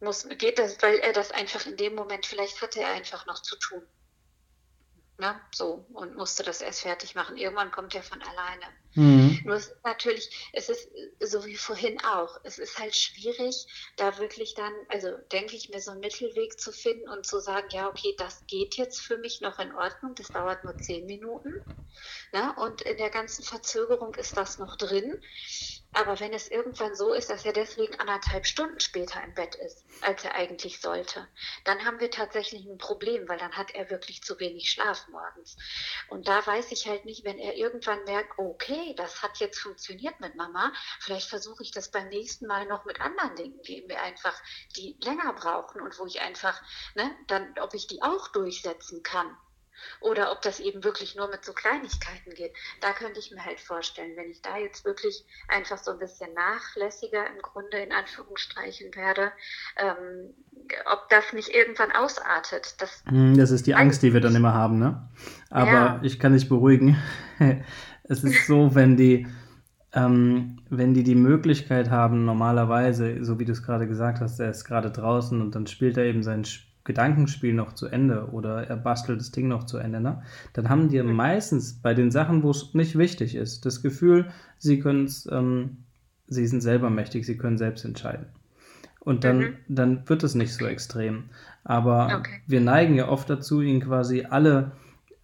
muss, geht das, weil er das einfach in dem Moment, vielleicht hatte er einfach noch zu tun. Ne? So, und musste das erst fertig machen. Irgendwann kommt er von alleine. Mhm. Nur es ist natürlich, es ist so wie vorhin auch, es ist halt schwierig, da wirklich dann, also denke ich mir, so einen Mittelweg zu finden und zu sagen, ja, okay, das geht jetzt für mich noch in Ordnung, das dauert nur zehn Minuten. Ne? Und in der ganzen Verzögerung ist das noch drin. Aber wenn es irgendwann so ist, dass er deswegen anderthalb Stunden später im Bett ist, als er eigentlich sollte, dann haben wir tatsächlich ein Problem, weil dann hat er wirklich zu wenig Schlaf morgens. Und da weiß ich halt nicht, wenn er irgendwann merkt, okay, das hat jetzt funktioniert mit Mama, vielleicht versuche ich das beim nächsten Mal noch mit anderen Dingen, die wir einfach, die länger brauchen und wo ich einfach, ne, dann, ob ich die auch durchsetzen kann. Oder ob das eben wirklich nur mit so Kleinigkeiten geht. Da könnte ich mir halt vorstellen, wenn ich da jetzt wirklich einfach so ein bisschen nachlässiger im Grunde in Anführungsstrichen werde, ähm, ob das nicht irgendwann ausartet. Das, hm, das ist die Angst, die wir dann immer haben, ne? Aber ja. ich kann dich beruhigen. *laughs* es ist so, wenn die, ähm, wenn die die Möglichkeit haben, normalerweise, so wie du es gerade gesagt hast, er ist gerade draußen und dann spielt er eben sein Spiel Gedankenspiel noch zu Ende oder er bastelt das Ding noch zu Ende, ne? dann haben die meistens bei den Sachen, wo es nicht wichtig ist, das Gefühl, sie können es, ähm, sie sind selber mächtig, sie können selbst entscheiden. Und dann, mhm. dann wird es nicht so extrem. Aber okay. wir neigen ja oft dazu, ihnen quasi alle,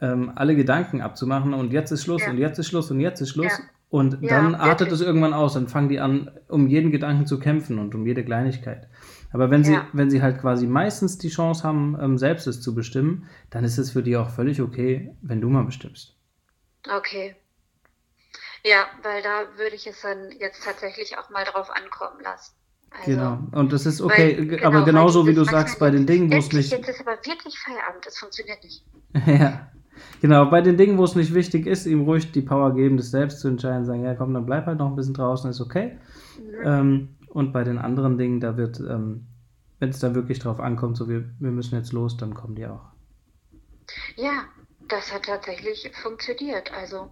ähm, alle Gedanken abzumachen und jetzt ist Schluss ja. und jetzt ist Schluss und jetzt ist Schluss. Ja. Und ja, dann artet wirklich. es irgendwann aus, dann fangen die an, um jeden Gedanken zu kämpfen und um jede Kleinigkeit. Aber wenn sie, ja. wenn sie halt quasi meistens die Chance haben, ähm, selbst es zu bestimmen, dann ist es für die auch völlig okay, wenn du mal bestimmst. Okay. Ja, weil da würde ich es dann jetzt tatsächlich auch mal drauf ankommen lassen. Also, genau, und das ist okay, weil, genau, aber genauso wie du sagst, bei den Dingen, wo es nicht. Jetzt ist aber wirklich Feierabend, das funktioniert nicht. *laughs* ja, genau, bei den Dingen, wo es nicht wichtig ist, ihm ruhig die Power geben, das selbst zu entscheiden, sagen, ja komm, dann bleib halt noch ein bisschen draußen, ist okay. Mhm. Ähm, und bei den anderen Dingen, da wird, ähm, wenn es da wirklich drauf ankommt, so wir, wir müssen jetzt los, dann kommen die auch. Ja, das hat tatsächlich funktioniert. Also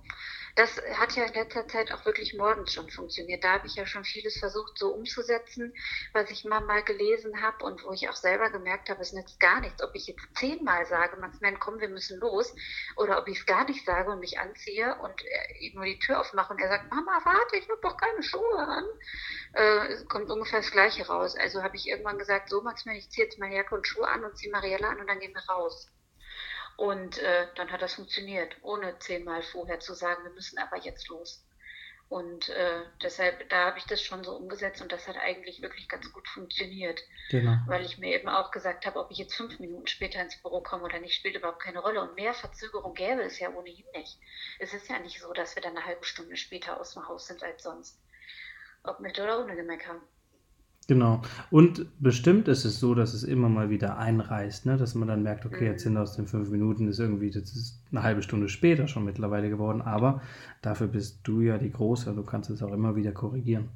das hat ja in letzter Zeit auch wirklich morgens schon funktioniert. Da habe ich ja schon vieles versucht so umzusetzen, was ich mal, mal gelesen habe und wo ich auch selber gemerkt habe, es nützt gar nichts. Ob ich jetzt zehnmal sage, Maximilian, komm, wir müssen los, oder ob ich es gar nicht sage und mich anziehe und äh, nur die Tür aufmache und er sagt, Mama, warte, ich habe doch keine Schuhe an. Äh, kommt ungefähr das Gleiche raus. Also habe ich irgendwann gesagt, so Maximilian, ich ziehe jetzt meine Jacke und Schuhe an und ziehe Mariella an und dann gehen wir raus. Und äh, dann hat das funktioniert, ohne zehnmal vorher zu sagen, wir müssen aber jetzt los. Und äh, deshalb, da habe ich das schon so umgesetzt und das hat eigentlich wirklich ganz gut funktioniert. Genau. Weil ich mir eben auch gesagt habe, ob ich jetzt fünf Minuten später ins Büro komme oder nicht, spielt überhaupt keine Rolle. Und mehr Verzögerung gäbe es ja ohnehin nicht. Es ist ja nicht so, dass wir dann eine halbe Stunde später aus dem Haus sind als sonst. Ob mit oder ohne Gemecker. Genau. Und bestimmt ist es so, dass es immer mal wieder einreißt, ne? dass man dann merkt, okay, jetzt sind aus den fünf Minuten ist irgendwie, das ist eine halbe Stunde später schon mittlerweile geworden, aber dafür bist du ja die Große, du kannst es auch immer wieder korrigieren.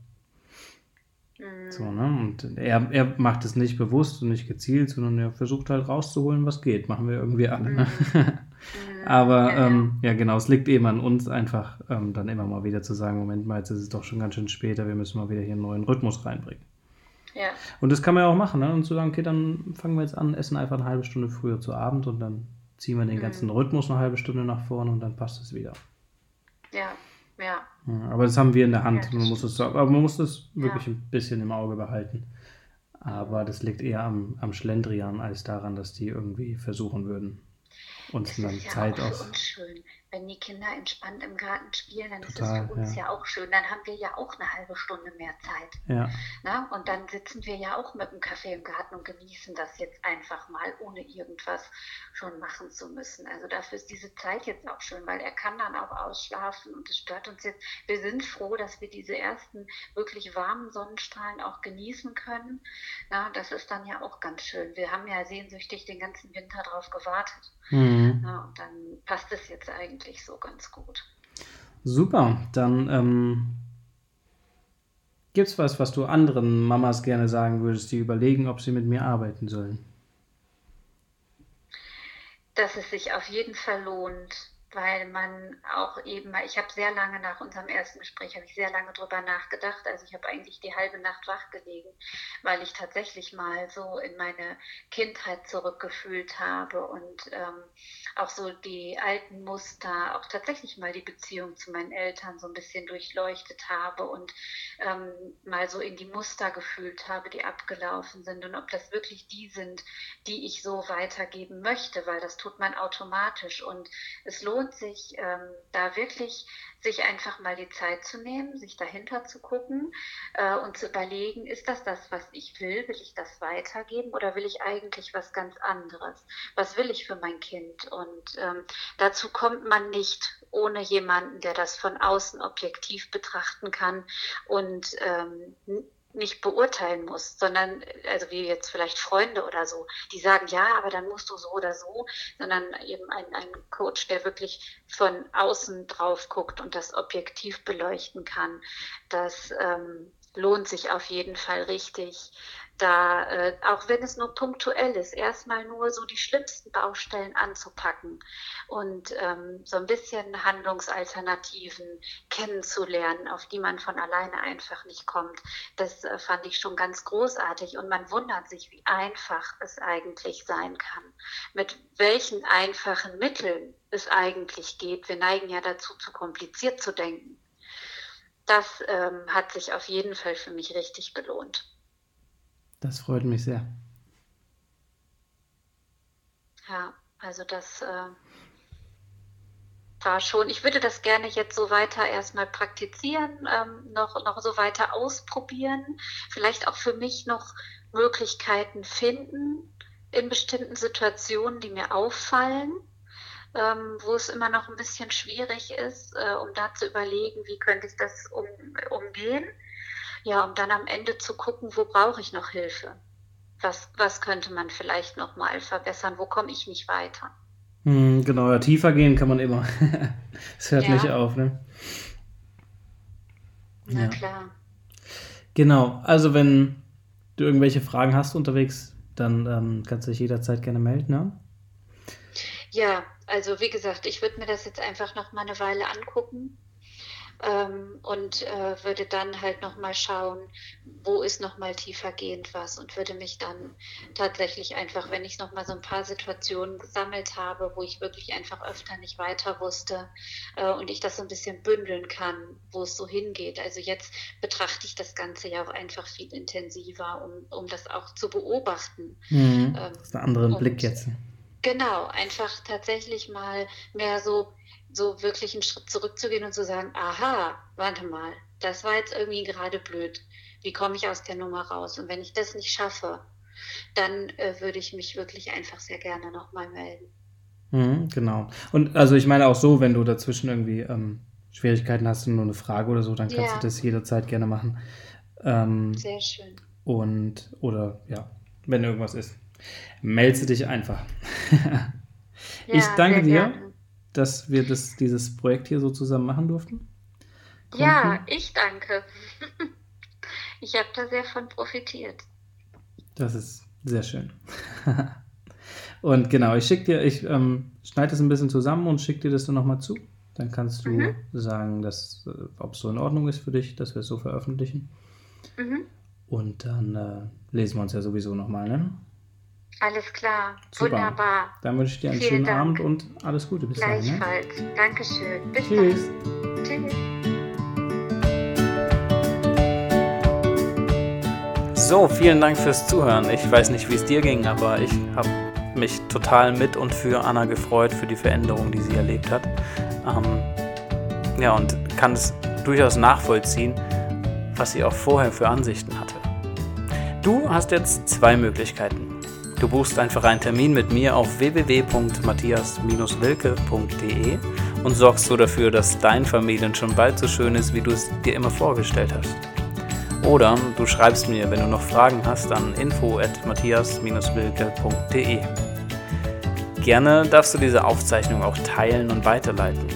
Mhm. So, ne? Und er, er macht es nicht bewusst und nicht gezielt, sondern er versucht halt rauszuholen, was geht. Machen wir irgendwie alle. Ne? Mhm. *laughs* Aber ja, ähm, ja, genau, es liegt eben an uns, einfach ähm, dann immer mal wieder zu sagen, Moment mal, jetzt ist es doch schon ganz schön später, wir müssen mal wieder hier einen neuen Rhythmus reinbringen. Ja. Und das kann man ja auch machen, ne? Und zu sagen, okay, dann fangen wir jetzt an, essen einfach eine halbe Stunde früher zu Abend und dann ziehen wir den mhm. ganzen Rhythmus eine halbe Stunde nach vorne und dann passt es wieder. Ja, ja. ja aber das haben wir in der Hand. Ja, man muss es, aber man muss das wirklich ein bisschen im Auge behalten. Aber das liegt eher am, am Schlendrian als daran, dass die irgendwie versuchen würden, uns dann Zeit aus. Unschön wenn die Kinder entspannt im Garten spielen, dann Total, ist es für uns ja. ja. auch schön. Dann haben wir ja auch eine halbe Stunde mehr Zeit. Ja. Na? Und dann sitzen wir ja auch mit dem Kaffee im Garten und genießen das jetzt einfach mal, ohne irgendwas schon machen zu müssen. Also dafür ist diese Zeit jetzt auch schön, weil er kann dann auch ausschlafen und es stört uns jetzt. Wir sind froh, dass wir diese ersten wirklich warmen Sonnenstrahlen auch genießen können. Na, das ist dann ja auch ganz schön. Wir haben ja sehnsüchtig den ganzen Winter drauf gewartet. Mhm. Na, und dann passt es jetzt eigentlich eigentlich so ganz gut. Super, dann ähm, gibt es was, was du anderen Mamas gerne sagen würdest, die überlegen, ob sie mit mir arbeiten sollen? Dass es sich auf jeden Fall lohnt, weil man auch eben, ich habe sehr lange nach unserem ersten Gespräch, habe ich sehr lange drüber nachgedacht. Also ich habe eigentlich die halbe Nacht wach gelegen, weil ich tatsächlich mal so in meine Kindheit zurückgefühlt habe und ähm, auch so die alten Muster, auch tatsächlich mal die Beziehung zu meinen Eltern so ein bisschen durchleuchtet habe und ähm, mal so in die Muster gefühlt habe, die abgelaufen sind und ob das wirklich die sind, die ich so weitergeben möchte, weil das tut man automatisch und es lohnt lohnt sich ähm, da wirklich, sich einfach mal die Zeit zu nehmen, sich dahinter zu gucken äh, und zu überlegen, ist das das, was ich will? Will ich das weitergeben oder will ich eigentlich was ganz anderes? Was will ich für mein Kind? Und ähm, dazu kommt man nicht ohne jemanden, der das von außen objektiv betrachten kann und ähm, nicht beurteilen muss, sondern, also wie jetzt vielleicht Freunde oder so, die sagen, ja, aber dann musst du so oder so, sondern eben ein, ein Coach, der wirklich von außen drauf guckt und das objektiv beleuchten kann. Das ähm, lohnt sich auf jeden Fall richtig da, äh, auch wenn es nur punktuell ist, erstmal nur so die schlimmsten Baustellen anzupacken und ähm, so ein bisschen Handlungsalternativen kennenzulernen, auf die man von alleine einfach nicht kommt. Das äh, fand ich schon ganz großartig und man wundert sich, wie einfach es eigentlich sein kann, mit welchen einfachen Mitteln es eigentlich geht. Wir neigen ja dazu, zu kompliziert zu denken. Das ähm, hat sich auf jeden Fall für mich richtig gelohnt. Das freut mich sehr. Ja, also das äh, war schon, ich würde das gerne jetzt so weiter erstmal praktizieren, ähm, noch, noch so weiter ausprobieren, vielleicht auch für mich noch Möglichkeiten finden in bestimmten Situationen, die mir auffallen, ähm, wo es immer noch ein bisschen schwierig ist, äh, um da zu überlegen, wie könnte ich das um, umgehen. Ja, um dann am Ende zu gucken, wo brauche ich noch Hilfe? Was, was könnte man vielleicht noch mal verbessern? Wo komme ich nicht weiter? Hm, genau, ja, tiefer gehen kann man immer. *laughs* Es hört ja. nicht auf, ne? Na ja. klar. Genau, also wenn du irgendwelche Fragen hast unterwegs, dann ähm, kannst du dich jederzeit gerne melden, ne? Ja, also wie gesagt, ich würde mir das jetzt einfach noch mal eine Weile angucken ähm, und äh, würde dann halt noch mal schauen, wo ist noch mal tiefergehend was und würde mich dann tatsächlich einfach, wenn ich noch mal so ein paar Situationen gesammelt habe, wo ich wirklich einfach öfter nicht weiter wusste äh, und ich das so ein bisschen bündeln kann, wo es so hingeht. Also jetzt betrachte ich das Ganze ja auch einfach viel intensiver, um, um das auch zu beobachten. Mhm. Ähm, das ist ein anderer Blick jetzt. Genau, einfach tatsächlich mal mehr so so wirklich einen Schritt zurückzugehen und zu sagen, aha, warte mal, das war jetzt irgendwie gerade blöd. Wie komme ich aus der Nummer raus? Und wenn ich das nicht schaffe, dann äh, würde ich mich wirklich einfach sehr gerne nochmal melden. Mhm, genau. Und also ich meine auch so, wenn du dazwischen irgendwie ähm, Schwierigkeiten hast und nur eine Frage oder so, dann kannst ja. du das jederzeit gerne machen. Ähm, sehr schön. Und, oder ja, wenn irgendwas ist, melde dich einfach. *laughs* ja, ich danke dir. Gerne dass wir das, dieses Projekt hier so zusammen machen durften? Konnten? Ja, ich danke. *laughs* Ich habe da sehr von profitiert. Das ist sehr schön. *laughs* und genau, ich schicke dir, ich ähm, schneide es ein bisschen zusammen und schicke dir das dann nochmal zu. Dann kannst du mhm. sagen, dass, äh, ob es so in Ordnung ist für dich, dass wir es so veröffentlichen. Mhm. Und dann äh, lesen wir uns ja sowieso nochmal, ne? Alles klar. Super. Wunderbar. Dann wünsche ich dir einen Vielen schönen Dank. Abend und alles Gute bis. Ne? Gleichfalls. Ne? Dankeschön. Bis Tschüss. dann. Tschüss. So, vielen Dank fürs Zuhören. Ich weiß nicht, wie es dir ging, aber ich habe mich total mit und für Anna gefreut, für die Veränderung, die sie erlebt hat. Ähm, ja, und kann es durchaus nachvollziehen, was sie auch vorher für Ansichten hatte. Du hast jetzt zwei Möglichkeiten. Du buchst einfach einen Termin mit mir auf www.matthias-wilke.de und sorgst so dafür, dass dein Familien schon bald so schön ist, wie du es dir immer vorgestellt hast. Oder du schreibst mir, wenn du noch Fragen hast, an info@matthias-wilke.de. Gerne darfst du diese Aufzeichnung auch teilen und weiterleiten.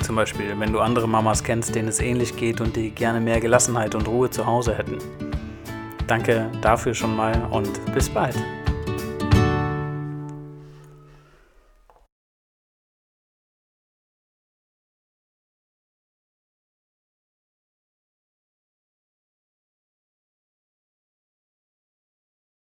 Zum Beispiel, wenn du andere Mamas kennst, denen es ähnlich geht und die gerne mehr Gelassenheit und Ruhe zu Hause hätten. Danke dafür schon mal und bis bald.